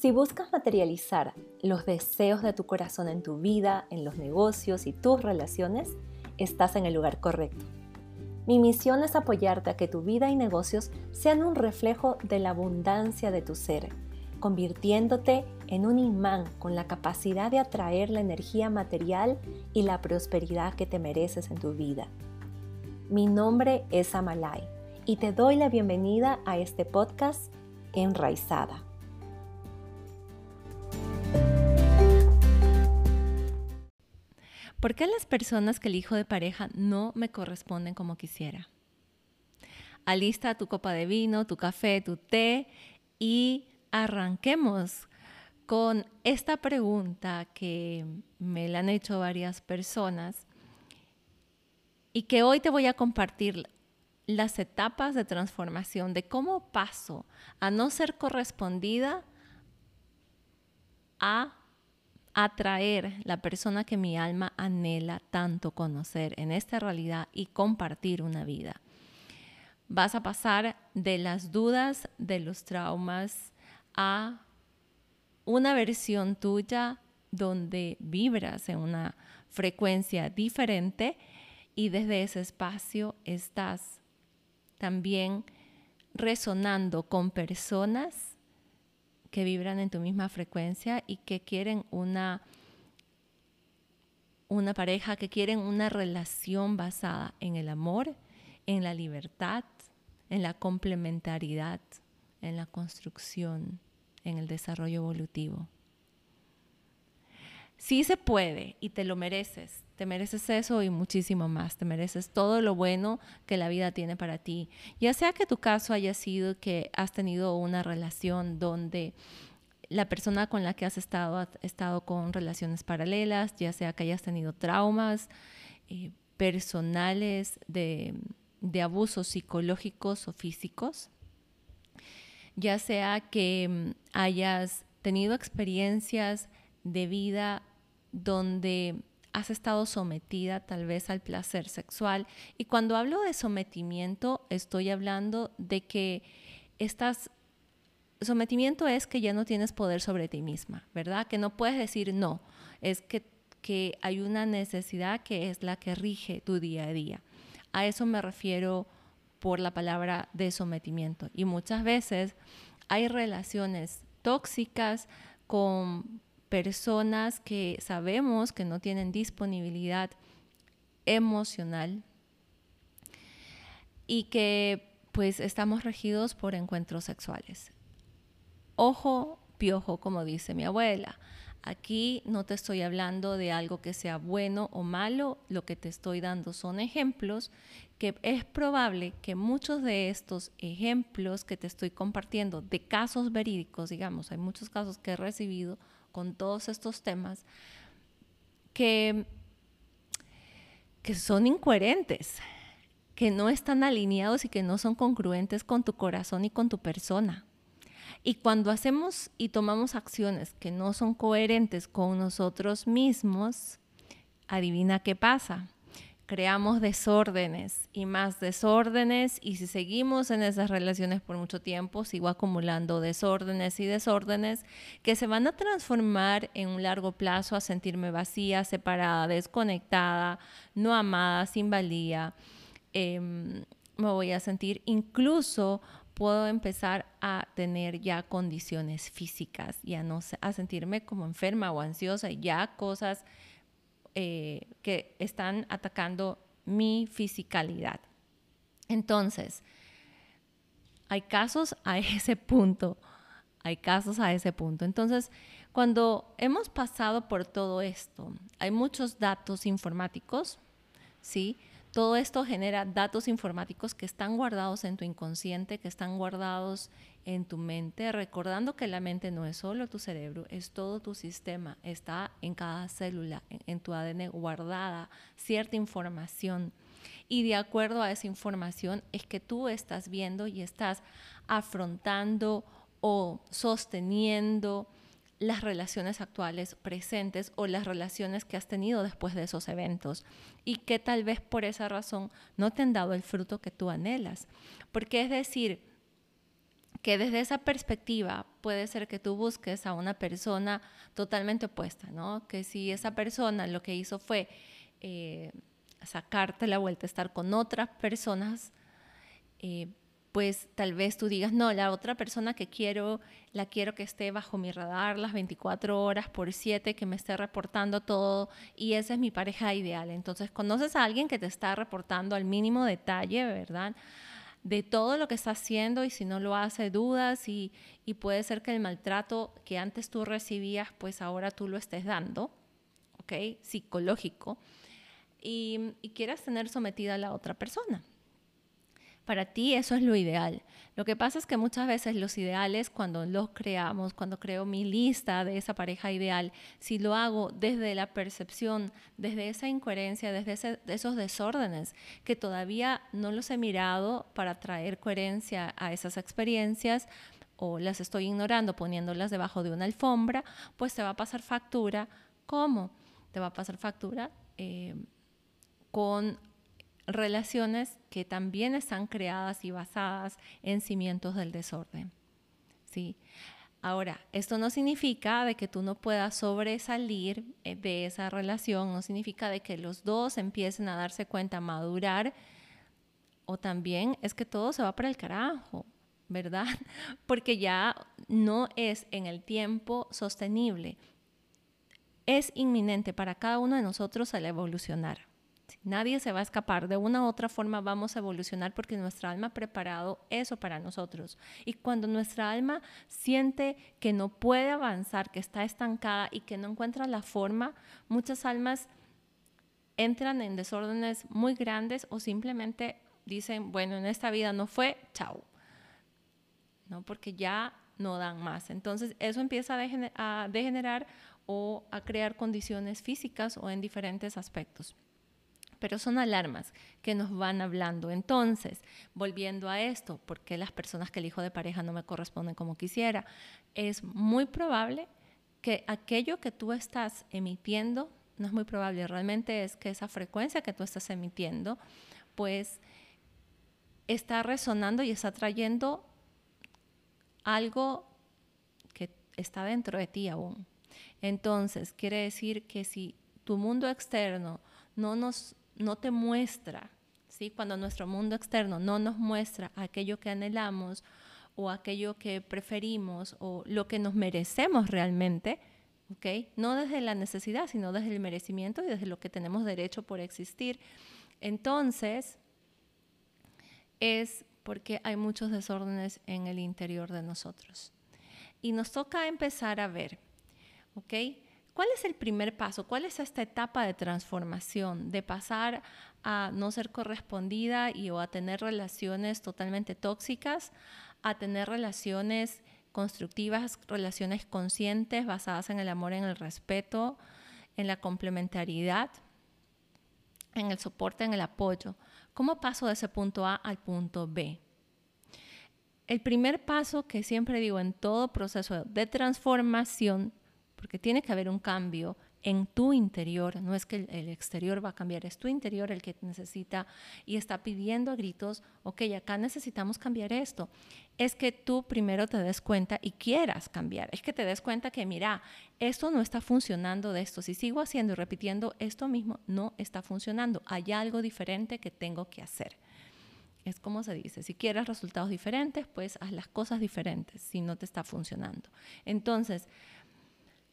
Si buscas materializar los deseos de tu corazón en tu vida, en los negocios y tus relaciones, estás en el lugar correcto. Mi misión es apoyarte a que tu vida y negocios sean un reflejo de la abundancia de tu ser, convirtiéndote en un imán con la capacidad de atraer la energía material y la prosperidad que te mereces en tu vida. Mi nombre es Amalai y te doy la bienvenida a este podcast Enraizada. ¿Por qué las personas que elijo de pareja no me corresponden como quisiera? Alista tu copa de vino, tu café, tu té y arranquemos con esta pregunta que me la han hecho varias personas y que hoy te voy a compartir las etapas de transformación de cómo paso a no ser correspondida a atraer la persona que mi alma anhela tanto conocer en esta realidad y compartir una vida. Vas a pasar de las dudas, de los traumas, a una versión tuya donde vibras en una frecuencia diferente y desde ese espacio estás también resonando con personas que vibran en tu misma frecuencia y que quieren una, una pareja, que quieren una relación basada en el amor, en la libertad, en la complementariedad, en la construcción, en el desarrollo evolutivo. Sí se puede y te lo mereces. Te mereces eso y muchísimo más. Te mereces todo lo bueno que la vida tiene para ti. Ya sea que tu caso haya sido que has tenido una relación donde la persona con la que has estado ha estado con relaciones paralelas, ya sea que hayas tenido traumas eh, personales de, de abusos psicológicos o físicos, ya sea que mm, hayas tenido experiencias de vida donde has estado sometida tal vez al placer sexual. Y cuando hablo de sometimiento, estoy hablando de que estás... Sometimiento es que ya no tienes poder sobre ti misma, ¿verdad? Que no puedes decir no, es que, que hay una necesidad que es la que rige tu día a día. A eso me refiero por la palabra de sometimiento. Y muchas veces hay relaciones tóxicas con personas que sabemos que no tienen disponibilidad emocional y que pues estamos regidos por encuentros sexuales. Ojo, piojo, como dice mi abuela. Aquí no te estoy hablando de algo que sea bueno o malo, lo que te estoy dando son ejemplos que es probable que muchos de estos ejemplos que te estoy compartiendo de casos verídicos, digamos, hay muchos casos que he recibido con todos estos temas que, que son incoherentes, que no están alineados y que no son congruentes con tu corazón y con tu persona. Y cuando hacemos y tomamos acciones que no son coherentes con nosotros mismos, adivina qué pasa creamos desórdenes y más desórdenes y si seguimos en esas relaciones por mucho tiempo, sigo acumulando desórdenes y desórdenes que se van a transformar en un largo plazo a sentirme vacía, separada, desconectada, no amada, sin valía. Em, me voy a sentir incluso puedo empezar a tener ya condiciones físicas, ya no a sentirme como enferma o ansiosa, ya cosas eh, que están atacando mi fisicalidad. Entonces, hay casos a ese punto, hay casos a ese punto. Entonces, cuando hemos pasado por todo esto, hay muchos datos informáticos, ¿sí? Todo esto genera datos informáticos que están guardados en tu inconsciente, que están guardados en tu mente, recordando que la mente no es solo tu cerebro, es todo tu sistema, está en cada célula, en, tu ADN guardada cierta información. Y de acuerdo a esa información es que tú estás viendo y estás afrontando o sosteniendo las relaciones actuales presentes o las relaciones que has tenido después de esos eventos y que tal vez por esa razón no te han dado el fruto que tú anhelas. Porque es decir, que desde esa perspectiva puede ser que tú busques a una persona totalmente opuesta, ¿no? Que si esa persona lo que hizo fue eh, sacarte la vuelta, estar con otras personas, eh, pues tal vez tú digas, no, la otra persona que quiero, la quiero que esté bajo mi radar las 24 horas por 7, que me esté reportando todo y esa es mi pareja ideal. Entonces conoces a alguien que te está reportando al mínimo detalle, ¿verdad? De todo lo que está haciendo y si no lo hace, dudas y, y puede ser que el maltrato que antes tú recibías, pues ahora tú lo estés dando, ¿ok? Psicológico. Y, y quieras tener sometida a la otra persona. Para ti eso es lo ideal. Lo que pasa es que muchas veces los ideales, cuando los creamos, cuando creo mi lista de esa pareja ideal, si lo hago desde la percepción, desde esa incoherencia, desde esos desórdenes, que todavía no los he mirado para traer coherencia a esas experiencias, o las estoy ignorando poniéndolas debajo de una alfombra, pues te va a pasar factura. ¿Cómo? Te va a pasar factura eh, con relaciones que también están creadas y basadas en cimientos del desorden. ¿sí? Ahora, esto no significa de que tú no puedas sobresalir eh, de esa relación, no significa de que los dos empiecen a darse cuenta, a madurar, o también es que todo se va para el carajo, ¿verdad? Porque ya no es en el tiempo sostenible. Es inminente para cada uno de nosotros el evolucionar. Nadie se va a escapar. De una u otra forma vamos a evolucionar porque nuestra alma ha preparado eso para nosotros. Y cuando nuestra alma siente que no puede avanzar, que está estancada y que no encuentra la forma, muchas almas entran en desórdenes muy grandes o simplemente dicen, bueno, en esta vida no fue, chao. ¿No? Porque ya no dan más. Entonces eso empieza a degenerar o a crear condiciones físicas o en diferentes aspectos pero son alarmas que nos van hablando. Entonces, volviendo a esto, ¿por qué las personas que elijo de pareja no me corresponden como quisiera? Es muy probable que aquello que tú estás emitiendo, no es muy probable, realmente es que esa frecuencia que tú estás emitiendo, pues está resonando y está trayendo algo que está dentro de ti aún. Entonces, quiere decir que si tu mundo externo no nos no te muestra, ¿sí? cuando nuestro mundo externo no nos muestra aquello que anhelamos o aquello que preferimos o lo que nos merecemos realmente, ¿okay? no desde la necesidad, sino desde el merecimiento y desde lo que tenemos derecho por existir, entonces es porque hay muchos desórdenes en el interior de nosotros. Y nos toca empezar a ver, ¿ok? ¿Cuál es el primer paso? ¿Cuál es esta etapa de transformación, de pasar a no ser correspondida y o a tener relaciones totalmente tóxicas, a tener relaciones constructivas, relaciones conscientes basadas en el amor, en el respeto, en la complementariedad, en el soporte, en el apoyo? ¿Cómo paso de ese punto A al punto B? El primer paso que siempre digo en todo proceso de transformación porque tiene que haber un cambio en tu interior, no es que el, exterior va a cambiar, es tu interior el que necesita y está pidiendo a gritos, ok, acá necesitamos cambiar esto. Es que tú primero te des cuenta y quieras cambiar, es que te des cuenta que, mira, esto no está funcionando de esto, si sigo haciendo y repitiendo esto mismo, no está funcionando, hay algo diferente que tengo que hacer. Es como se dice, si quieres resultados diferentes, pues haz las cosas diferentes si no te está funcionando. Entonces,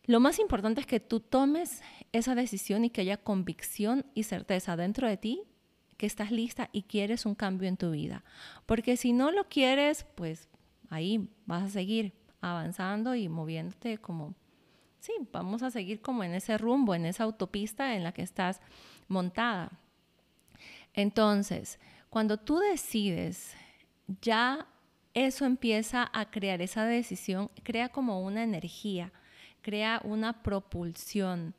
lo más importante es que tú tomes esa decisión y que haya convicción y certeza dentro de ti que estás lista y quieres un cambio en tu vida. Porque si no lo quieres, pues ahí vas a seguir avanzando y moviéndote como, sí, vamos a seguir como en ese rumbo, en esa autopista en la que estás montada. Entonces, cuando tú decides, ya eso empieza a crear esa decisión, crea como una energía crea una propulsión.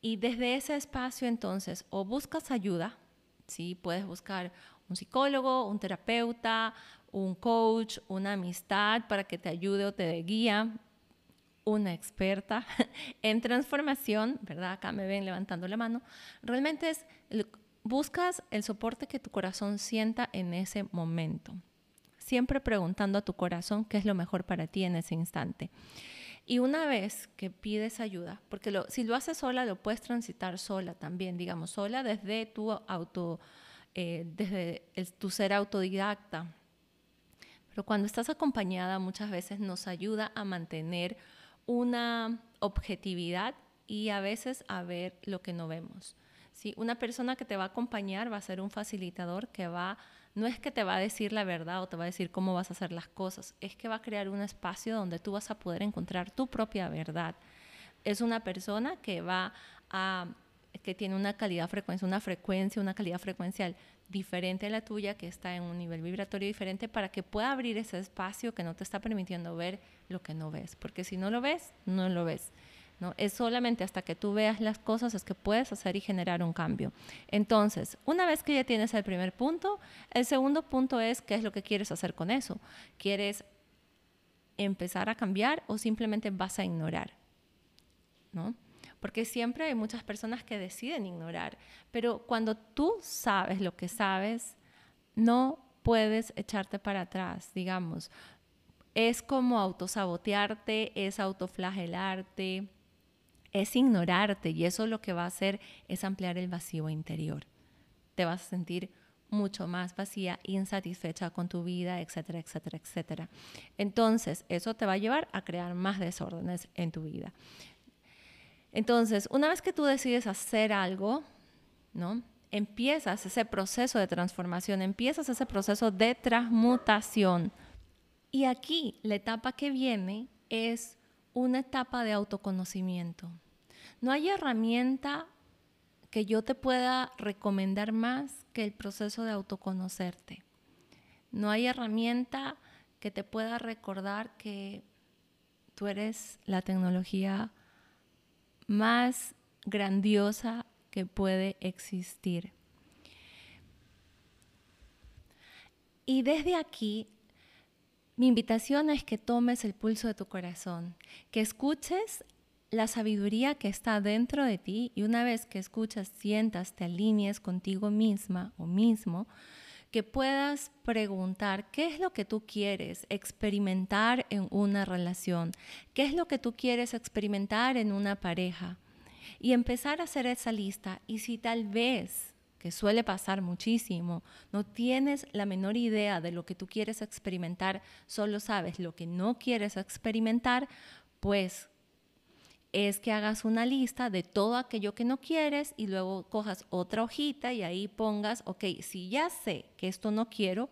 Y desde ese espacio entonces o buscas ayuda, ¿sí? puedes buscar un psicólogo, un terapeuta, un coach, una amistad para que te ayude o te dé guía, una experta en transformación, ¿verdad? Acá me ven levantando la mano. Realmente es, buscas el soporte que tu corazón sienta en ese momento. siempre preguntando a tu corazón qué es lo mejor para ti en ese instante. Y una vez que pides ayuda, porque si lo haces sola, lo puedes transitar sola también, digamos, sola desde tu auto, eh, desde tu ser autodidacta. Pero cuando estás acompañada, muchas veces nos ayuda a mantener una objetividad y a veces a ver lo que no vemos. ¿sí? Una persona que te va a acompañar va a ser un facilitador que va no es que te va a decir la verdad o te va a decir cómo vas a hacer las cosas, es que va a crear un espacio donde tú vas a poder encontrar tu propia verdad. Es una persona que va a que tiene una calidad frecuencia, una frecuencia, una calidad frecuencial diferente a la tuya, que está en un nivel vibratorio diferente para que pueda abrir ese espacio que no te está permitiendo ver lo que no ves, porque si no lo ves, no lo ves. Es solamente hasta que tú veas las cosas es que puedes hacer y generar un cambio. Entonces, una vez que ya tienes el primer punto, el segundo punto es qué es lo que quieres hacer con eso. ¿Quieres empezar a cambiar o simplemente vas a ignorar? ¿No? Porque siempre hay muchas personas que deciden ignorar, pero cuando tú sabes lo que sabes, no puedes echarte para atrás, digamos. Es como autosabotearte, es autoflagelarte, es ignorarte y eso lo que va a hacer es ampliar el vacío interior. Te vas a sentir mucho más vacía, insatisfecha con tu vida, etcétera, etcétera, etcétera. Entonces, eso te va a llevar a crear más desórdenes en tu vida. Entonces, una vez que tú decides hacer algo, ¿no? Empiezas ese proceso de transformación, empiezas ese proceso de transmutación. Y aquí la etapa que viene es una etapa de autoconocimiento. No hay herramienta que yo te pueda recomendar más que el proceso de autoconocerte. No hay herramienta que te pueda recordar que tú eres la tecnología más grandiosa que puede existir. Y desde aquí mi invitación es que tomes el pulso de tu corazón, que escuches la sabiduría que está dentro de ti y una vez que escuchas, sientas, te alinees contigo misma o mismo, que puedas preguntar qué es lo que tú quieres experimentar en una relación, qué es lo que tú quieres experimentar en una pareja y empezar a hacer esa lista. Y si tal vez que suele pasar muchísimo, no tienes la menor idea de lo que tú quieres experimentar, solo sabes lo que no quieres experimentar, pues es que hagas una lista de todo aquello que no quieres y luego cojas otra hojita y ahí pongas, ok, si ya sé que esto no quiero,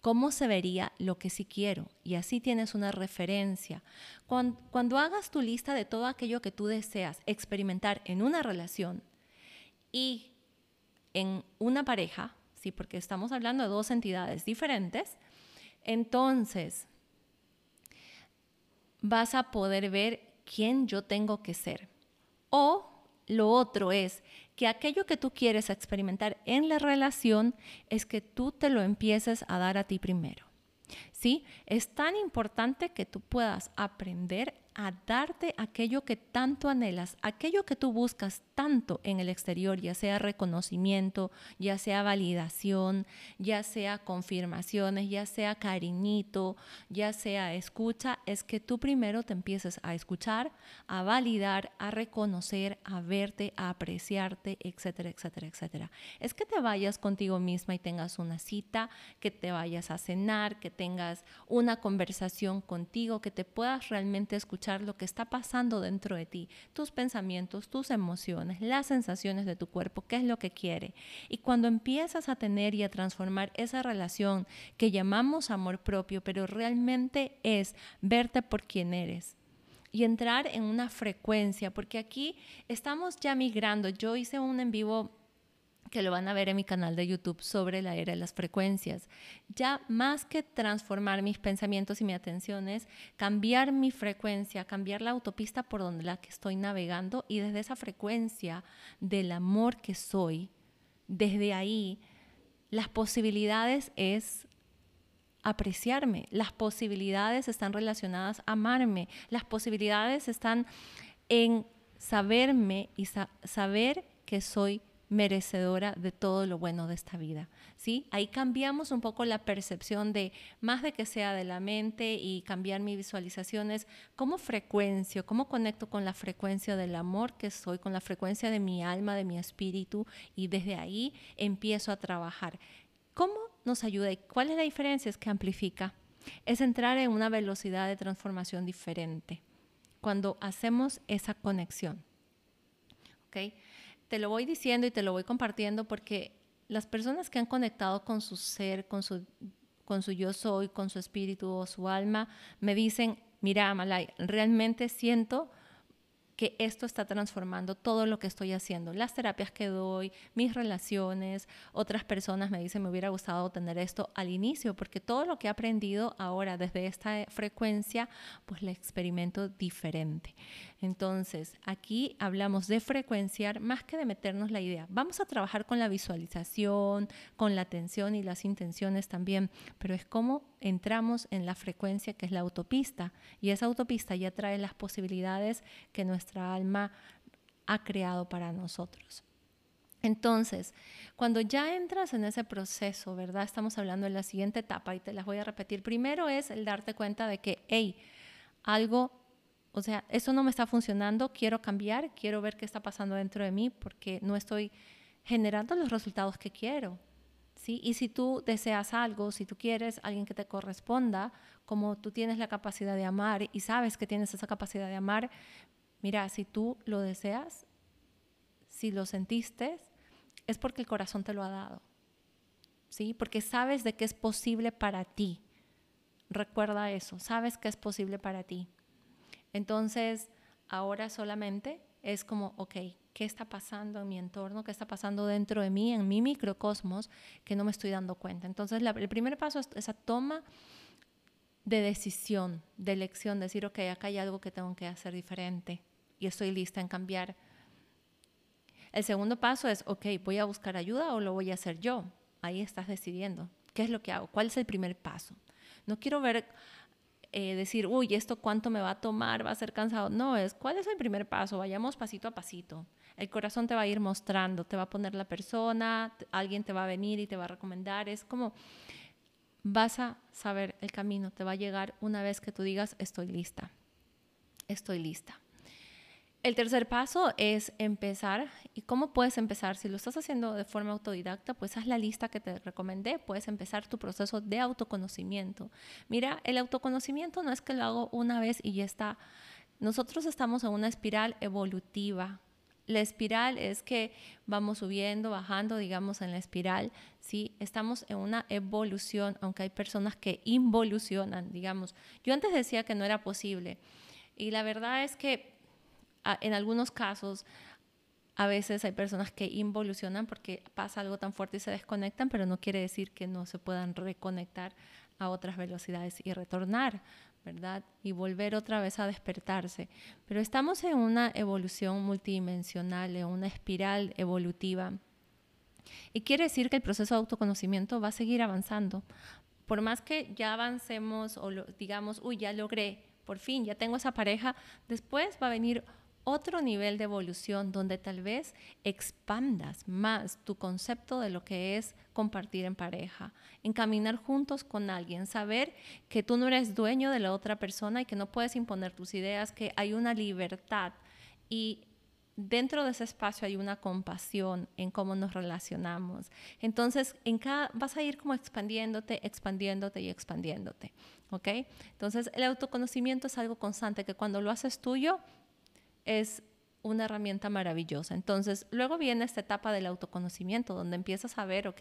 ¿cómo se vería lo que sí quiero? Y así tienes una referencia. Cuando, cuando hagas tu lista de todo aquello que tú deseas experimentar en una relación y en una pareja, ¿sí? porque estamos hablando de dos entidades diferentes, entonces vas a poder ver quién yo tengo que ser. O lo otro es que aquello que tú quieres experimentar en la relación es que tú te lo empieces a dar a ti primero. ¿Sí? Es tan importante que tú puedas aprender a darte aquello que tanto anhelas, aquello que tú buscas tanto en el exterior, ya sea reconocimiento, ya sea validación, ya sea confirmaciones, ya sea cariñito, ya sea escucha, es que tú primero te empieces a escuchar, a validar, a reconocer, a verte, a apreciarte, etcétera, etcétera, etcétera. Es que te vayas contigo misma y tengas una cita, que te vayas a cenar, que tengas una conversación contigo, que te puedas realmente escuchar lo que está pasando dentro de ti, tus pensamientos, tus emociones, las sensaciones de tu cuerpo, qué es lo que quiere. Y cuando empiezas a tener y a transformar esa relación que llamamos amor propio, pero realmente es verte por quien eres, y entrar en una frecuencia, porque aquí estamos ya migrando. Yo hice un en vivo que lo van a ver en mi canal de YouTube sobre la era de las frecuencias. Ya más que transformar mis pensamientos y mi atención es cambiar mi frecuencia, cambiar la autopista por donde la que estoy navegando y desde esa frecuencia del amor que soy, desde ahí las posibilidades es apreciarme, las posibilidades están relacionadas a amarme, las posibilidades están en saberme y saber que soy merecedora de todo lo bueno de esta vida. ¿sí? Ahí cambiamos un poco la percepción de, más de que sea de la mente y cambiar mis visualizaciones, cómo frecuencio, cómo conecto con la frecuencia del amor que soy, con la frecuencia de mi alma, de mi espíritu, y desde ahí empiezo a trabajar. ¿Cómo nos ayuda y cuál es la diferencia? Es que amplifica. Es entrar en una velocidad de transformación diferente cuando hacemos esa conexión. ¿Ok? Te lo voy diciendo y te lo voy compartiendo porque las personas que han conectado con su ser, con su, con su yo soy, con su espíritu o su alma, me dicen, mira, Malay, realmente siento que esto está transformando todo lo que estoy haciendo, las terapias que doy, mis relaciones, otras personas me dicen, me hubiera gustado tener esto al inicio, porque todo lo que he aprendido ahora desde esta frecuencia, pues lo experimento diferente. Entonces, aquí hablamos de frecuenciar más que de meternos la idea. Vamos a trabajar con la visualización, con la atención y las intenciones también, pero es como entramos en la frecuencia que es la autopista y esa autopista ya trae las posibilidades que nuestra alma ha creado para nosotros. Entonces, cuando ya entras en ese proceso, ¿verdad? Estamos hablando de la siguiente etapa y te las voy a repetir. Primero es el darte cuenta de que, hey, algo o sea, eso no me está funcionando, quiero cambiar, quiero ver qué está pasando dentro de mí porque no estoy generando los resultados que quiero. Y si tú deseas algo, si tú quieres alguien que te corresponda, como tú tienes la capacidad de amar y sabes que tienes esa capacidad de amar, mira, si tú lo deseas, si lo sentiste, es porque el corazón te lo ha dado. ¿Sí? Porque sabes de que es posible para ti. Recuerda eso, sabes que es posible para ti. Entonces, ahora solamente es como, ok, ¿qué está pasando en mi entorno? ¿Qué está pasando dentro de mí, en mi microcosmos, que no me estoy dando cuenta? Entonces, el primer paso es esa toma de decisión, de elección, decir, ok, acá hay algo que tengo que hacer diferente y estoy lista en cambiar. El segundo paso es, ok, ¿voy a buscar ayuda o lo voy a hacer yo? Ahí estás decidiendo. ¿Qué es lo que hago? ¿Cuál es el primer paso? No quiero ver eh, decir, uy, ¿esto cuánto me va a tomar? ¿Va a ser cansado? No, es cuál es el primer paso, vayamos pasito a pasito. El corazón te va a ir mostrando, te va a poner la persona, alguien te va a venir y te va a recomendar. Es como vas a saber el camino, te va a llegar una vez que tú digas, estoy lista, estoy lista. El tercer paso es empezar. ¿Y cómo puedes empezar? Si lo estás haciendo de forma autodidacta, pues haz la lista que te recomendé. Puedes empezar tu proceso de autoconocimiento. Mira, el autoconocimiento no es que lo hago una vez y ya está. Nosotros estamos en una espiral evolutiva. La espiral es que vamos subiendo, bajando, digamos, en la espiral. Sí, estamos en una evolución, aunque hay personas que involucionan, digamos. Yo antes decía que no era posible. Y la verdad es que en algunos casos, a veces hay personas que involucionan porque pasa algo tan fuerte y se desconectan, pero no quiere decir que no se puedan reconectar a otras velocidades y retornar, ¿verdad? Y volver otra vez a despertarse. Pero estamos en una evolución multidimensional, en una espiral evolutiva. Y quiere decir que el proceso de autoconocimiento va a seguir avanzando. Por más que ya avancemos o digamos, uy, ya logré, por fin, ya tengo esa pareja, después va a venir otro nivel de evolución donde tal vez expandas más tu concepto de lo que es compartir en pareja, en caminar juntos con alguien, saber que tú no eres dueño de la otra persona y que no puedes imponer tus ideas, que hay una libertad y dentro de ese espacio hay una compasión en cómo nos relacionamos. Entonces, en cada vas a ir como expandiéndote, expandiéndote y expandiéndote, ¿ok? Entonces, el autoconocimiento es algo constante que cuando lo haces tuyo es una herramienta maravillosa. Entonces, luego viene esta etapa del autoconocimiento, donde empiezas a ver, ok,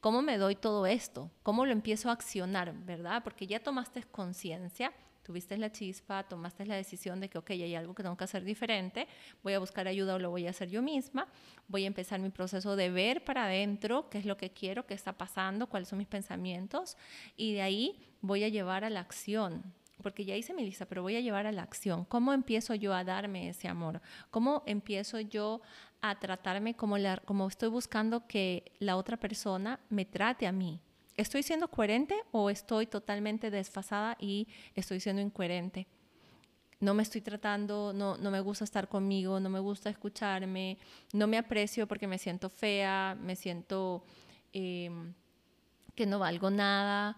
¿cómo me doy todo esto? ¿Cómo lo empiezo a accionar, verdad? Porque ya tomaste conciencia, tuviste la chispa, tomaste la decisión de que, ok, hay algo que tengo que hacer diferente, voy a buscar ayuda o lo voy a hacer yo misma, voy a empezar mi proceso de ver para adentro qué es lo que quiero, qué está pasando, cuáles son mis pensamientos, y de ahí voy a llevar a la acción, porque ya hice mi lista, pero voy a llevar a la acción. ¿Cómo empiezo yo a darme ese amor? ¿Cómo empiezo yo a tratarme como, la, como estoy buscando que la otra persona me trate a mí? ¿Estoy siendo coherente o estoy totalmente desfasada y estoy siendo incoherente? no me estoy tratando, no, no me gusta estar conmigo, no me gusta escucharme, no me aprecio porque me siento fea, me siento em, que no valgo nada.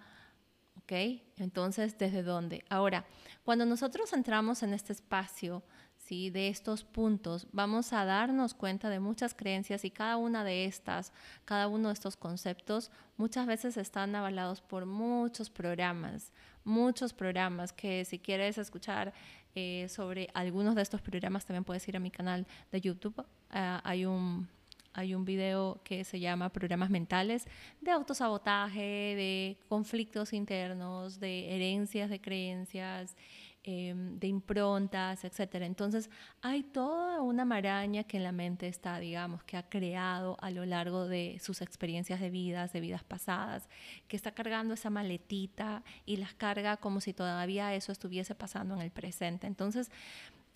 ¿Ok? Entonces, ¿desde dónde? Ahora, cuando nosotros entramos en este espacio, ¿sí? de estos puntos, vamos a darnos cuenta de muchas creencias y cada una de estas, cada uno de estos conceptos, muchas veces están avalados por muchos programas, muchos programas que si quieres escuchar eh, sobre algunos de estos programas, también puedes ir a mi canal de YouTube. Ah, hay un hay un video que se llama Programas Mentales de autosabotaje, de conflictos internos, de herencias de creencias, Em, de improntas, etcétera. Entonces, hay toda una maraña que en la mente está, digamos, que ha creado a lo largo de sus experiencias de vidas, de vidas pasadas, que está cargando esa maletita y las carga como si todavía eso estuviese pasando en el presente. Entonces,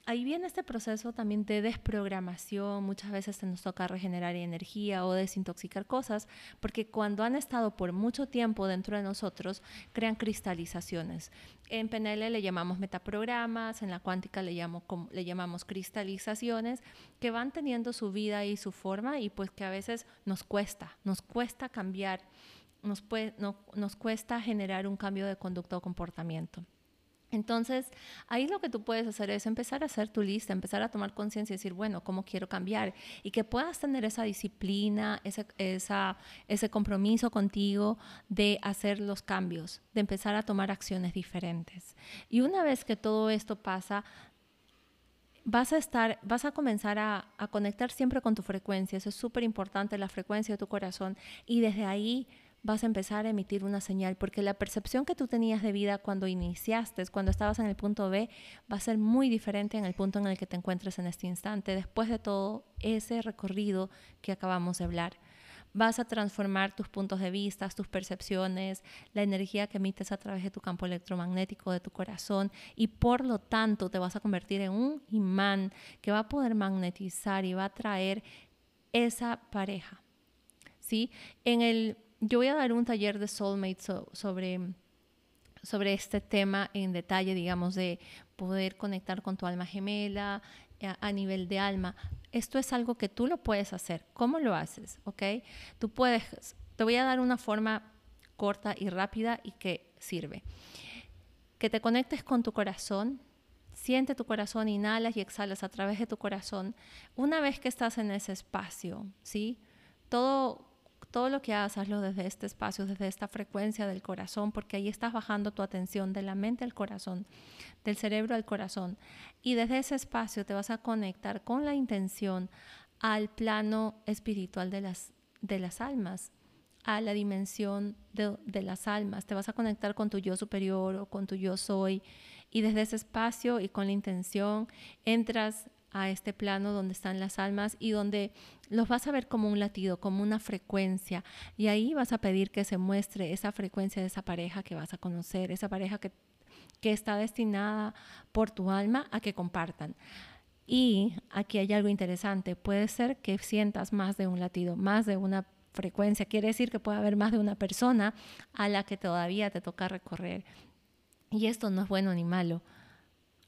ahí viene este proceso también de desprogramación. Muchas veces nos toca regenerar energía o desintoxicar cosas, porque cuando han estado por mucho tiempo dentro de nosotros, crean cristalizaciones. En PNL le llamamos metaprogramas, en la cuántica le, llamamos cristalizaciones, que van teniendo su vida y su forma y pues que a veces nos cuesta, nos cuesta cambiar, nos, nos cuesta generar un cambio de conducta o comportamiento. Entonces, ahí lo que tú puedes hacer es empezar a hacer tu lista, empezar a tomar conciencia y decir, bueno, ¿cómo quiero cambiar? Y que puedas tener esa disciplina, ese, ese compromiso contigo de hacer los cambios, de empezar a tomar acciones diferentes. Y una vez que todo esto pasa, vas a estar, vas a comenzar a, a conectar siempre con tu frecuencia. Eso es súper importante, la frecuencia de tu corazón. Y desde ahí vas a empezar a emitir una señal, porque la percepción que tú tenías de vida cuando iniciaste, cuando estabas en el punto B, va a ser muy diferente en el punto en el que te encuentres en este instante, después de todo ese recorrido que acabamos de hablar. Vas a transformar tus puntos de vista, tus percepciones, la energía que emites a través de tu campo electromagnético, de tu corazón, y por lo tanto te vas a convertir en un imán que va a poder magnetizar y va a traer esa pareja. ¿Sí? En el yo voy a dar un taller de soulmate sobre, sobre este tema en detalle, digamos, de poder conectar con tu alma gemela a, a, nivel de alma. Esto es algo que tú lo puedes hacer. ¿Cómo lo haces? ¿Ok? Tú puedes, te voy a dar una forma corta y rápida y que sirve. Que te conectes con tu corazón, siente tu corazón, inhalas y exhalas a través de tu corazón. Una vez que estás en ese espacio, ¿sí? Todo todo lo que hagas, hazlo desde este espacio, desde esta frecuencia del corazón, porque ahí estás bajando tu atención de la mente al corazón, del cerebro al corazón. Y desde ese espacio te vas a conectar con la intención al plano espiritual de las, de las almas, a la dimensión de, de las almas. Te vas a conectar con tu yo superior o con tu yo soy. Y desde ese espacio y con la intención entras a este plano donde están las almas y donde los vas a ver como un latido, como una frecuencia. Y ahí vas a pedir que se muestre esa frecuencia de esa pareja que vas a conocer, esa pareja que, que está destinada por tu alma a que compartan. Y aquí hay algo interesante, puede ser que sientas más de un latido, más de una frecuencia, quiere decir que puede haber más de una persona a la que todavía te toca recorrer. Y esto no es bueno ni malo,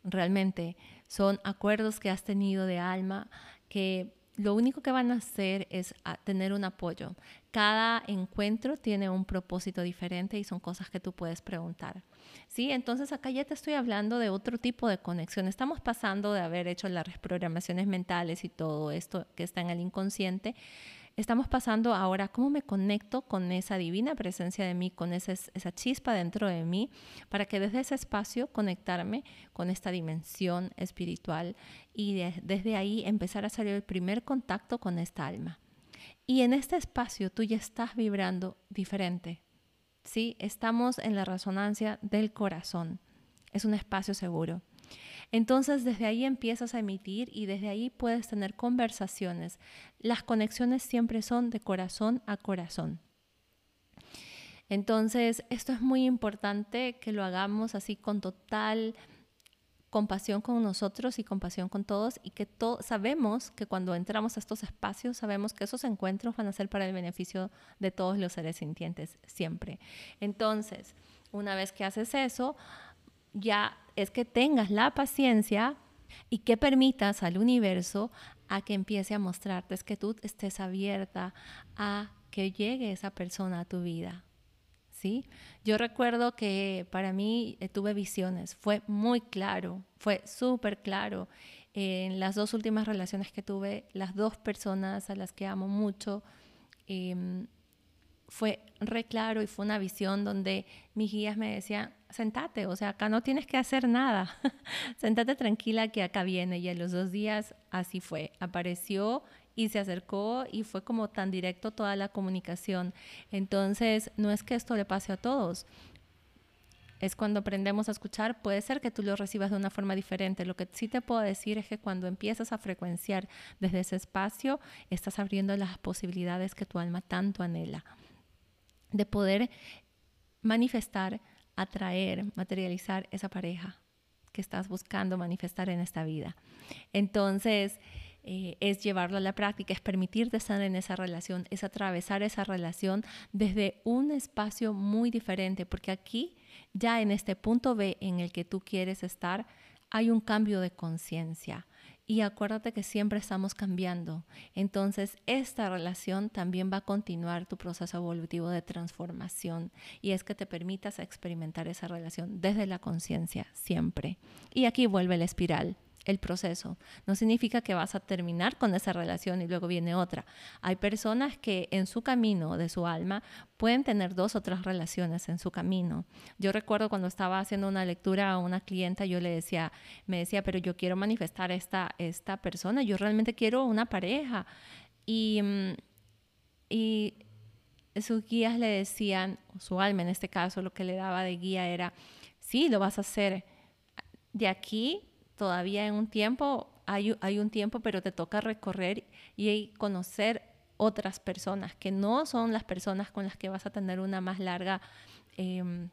realmente son acuerdos que has tenido de alma que lo único que van a hacer es tener un apoyo. Cada encuentro tiene un propósito diferente y son cosas que tú puedes preguntar. ¿Sí? Entonces acá ya te estoy hablando de otro tipo de conexión. Estamos pasando de haber hecho las reprogramaciones mentales y todo esto que está en el inconsciente estamos pasando ahora cómo me conecto con esa divina presencia de mí, con esa, chispa dentro de mí, para que desde ese espacio conectarme con esta dimensión espiritual y desde ahí empezar a salir el primer contacto con esta alma. Y en este espacio tú ya estás vibrando diferente. ¿sí? Estamos en la resonancia del corazón. Es un espacio seguro. Entonces desde ahí empiezas a emitir y desde ahí puedes tener conversaciones. Las conexiones siempre son de corazón a corazón. Entonces esto es muy importante que lo hagamos así con total compasión con nosotros y compasión con todos y que sabemos que cuando entramos a estos espacios sabemos que esos encuentros van a ser para el beneficio de todos los seres sintientes siempre. Entonces, una vez que haces eso, ya es que tengas la paciencia y que permitas al universo a que empiece a mostrarte, es que tú estés abierta a que llegue esa persona a tu vida. ¿Sí? Yo recuerdo que para mí eh, tuve visiones, fue muy claro, fue súper claro. En las dos últimas relaciones que tuve, las dos personas a las que amo mucho, em, fue re claro y fue una visión donde mis guías me decían, sentate, o sea, acá no tienes que hacer nada, sentate tranquila que acá viene. Y a los dos días así fue, apareció y se acercó y fue como tan directo toda la comunicación. Entonces, no es que esto le pase a todos. Es cuando aprendemos a escuchar, puede ser que tú lo recibas de una forma diferente. Lo que sí te puedo decir es que cuando empiezas a frecuenciar desde ese espacio, estás abriendo las posibilidades que tu alma tanto anhela de poder manifestar, atraer, materializar esa pareja que estás buscando manifestar en esta vida. Entonces, eh, es llevarlo a la práctica, es permitirte estar en esa relación, es atravesar esa relación desde un espacio muy diferente, porque aquí, ya en este punto B en el que tú quieres estar, hay un cambio de conciencia. Y acuérdate que siempre estamos cambiando. Entonces, esta relación también va a continuar tu proceso evolutivo de transformación. Y es que te permitas experimentar esa relación desde la conciencia siempre. Y aquí vuelve la espiral el proceso. No significa que vas a terminar con esa relación y luego viene otra. Hay personas que en su camino de su alma pueden tener dos o tres relaciones en su camino. Yo recuerdo cuando estaba haciendo una lectura a una clienta, yo le decía, me decía, pero yo quiero manifestar esta, esta persona, yo realmente quiero una pareja. Y, mm, y sus guías le decían, su alma en este caso, lo que le daba de guía era, sí, lo vas a hacer. De aquí todavía en un tiempo, hay, hay un tiempo, pero te toca recorrer y conocer otras personas que no son las personas con las que vas a tener una más larga em,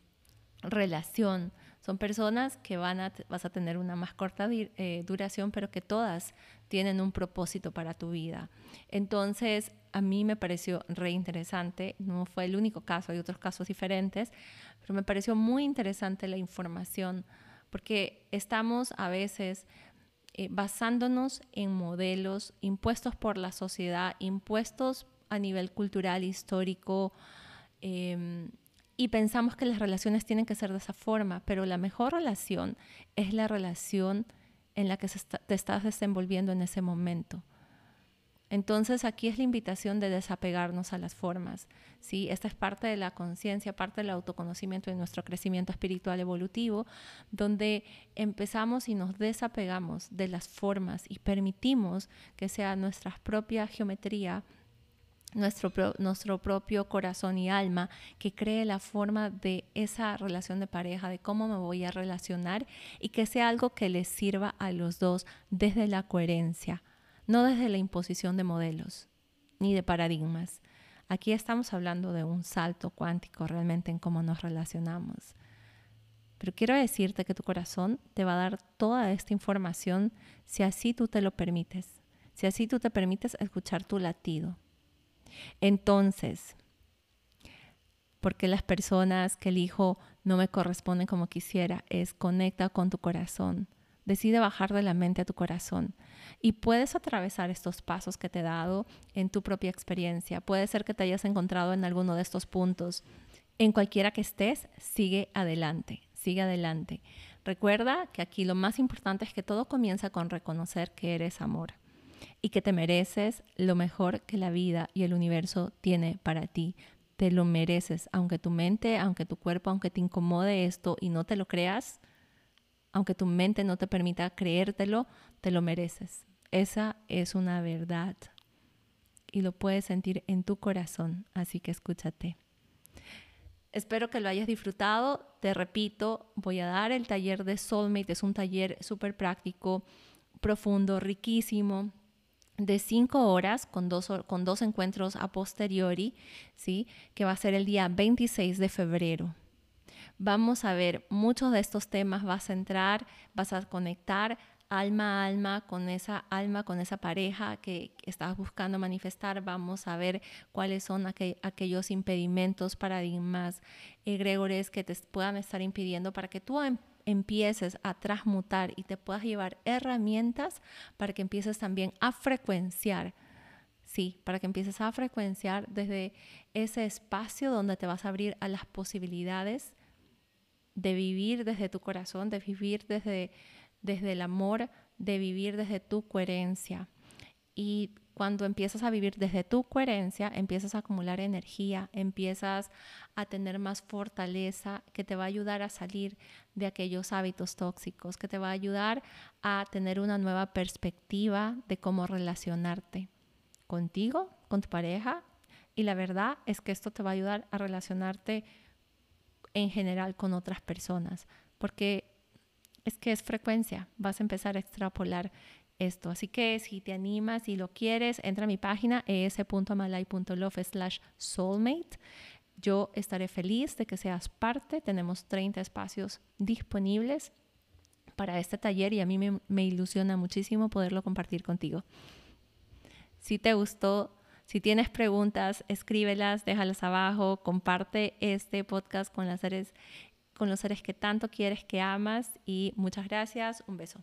relación. Son personas que van a, vas a tener una más corta eh, duración, pero que todas tienen un propósito para tu vida. Entonces, a mí me pareció re interesante, no fue el único caso, hay otros casos diferentes, pero me pareció muy interesante la información porque estamos a veces eh, basándonos en modelos impuestos por la sociedad, impuestos a nivel cultural, histórico, em, y pensamos que las relaciones tienen que ser de esa forma, pero la mejor relación es la relación en la que te estás desenvolviendo en ese momento. Entonces aquí es la invitación de desapegarnos a las formas. ¿sí? Esta es parte de la conciencia, parte del autoconocimiento de nuestro crecimiento espiritual evolutivo, donde empezamos y nos desapegamos de las formas y permitimos que sea nuestra propia geometría, nuestro, nuestro propio corazón y alma que cree la forma de esa relación de pareja, de cómo me voy a relacionar y que sea algo que les sirva a los dos desde la coherencia no desde la imposición de modelos ni de paradigmas. Aquí estamos hablando de un salto cuántico realmente en cómo nos relacionamos. Pero quiero decirte que tu corazón te va a dar toda esta información si así tú te lo permites, si así tú te permites escuchar tu latido. Entonces, porque las personas que elijo no me corresponden como quisiera, es conecta con tu corazón. Decide bajar de la mente a tu corazón y puedes atravesar estos pasos que te he dado en tu propia experiencia. Puede ser que te hayas encontrado en alguno de estos puntos. En cualquiera que estés, sigue adelante, sigue adelante. Recuerda que aquí lo más importante es que todo comienza con reconocer que eres amor y que te mereces lo mejor que la vida y el universo tiene para ti. Te lo mereces, aunque tu mente, aunque tu cuerpo, aunque te incomode esto y no te lo creas, aunque tu mente no te permita creértelo, te lo mereces. Esa es una verdad y lo puedes sentir en tu corazón, así que escúchate. Espero que lo hayas disfrutado. Te repito, voy a dar el taller de Soulmate. Es un taller súper práctico, profundo, riquísimo, de cinco horas con dos, con dos encuentros a posteriori, ¿sí? que va a ser el día 26 de febrero vamos a ver muchos de estos temas, vas a entrar, vas a conectar alma a alma con esa alma, con esa pareja que estás buscando manifestar. Vamos a ver cuáles son aquellos impedimentos, paradigmas, egregores que te puedan estar impidiendo para que tú em, empieces a transmutar y te puedas llevar herramientas para que empieces también a frecuenciar. Sí, para que empieces a frecuenciar desde ese espacio donde te vas a abrir a las posibilidades de vivir desde tu corazón, de vivir desde, desde el amor, de vivir desde tu coherencia. Y cuando empiezas a vivir desde tu coherencia, empiezas a acumular energía, empiezas a tener más fortaleza que te va a ayudar a salir de aquellos hábitos tóxicos, que te va a ayudar a tener una nueva perspectiva de cómo relacionarte contigo, con tu pareja. Y la verdad es que esto te va a ayudar a relacionarte en general con otras personas, porque es que es frecuencia, vas a empezar a extrapolar esto. Así que si te animas y lo quieres, entra a mi página es.amalai.love slash soulmate. Yo estaré feliz de que seas parte. Tenemos 30 espacios disponibles para este taller y a mí me, me ilusiona muchísimo poderlo compartir contigo. Si te gustó, si tienes preguntas, escríbelas, déjalas abajo, comparte este podcast con, las seres, con los seres que tanto quieres, que amas y muchas gracias. Un beso.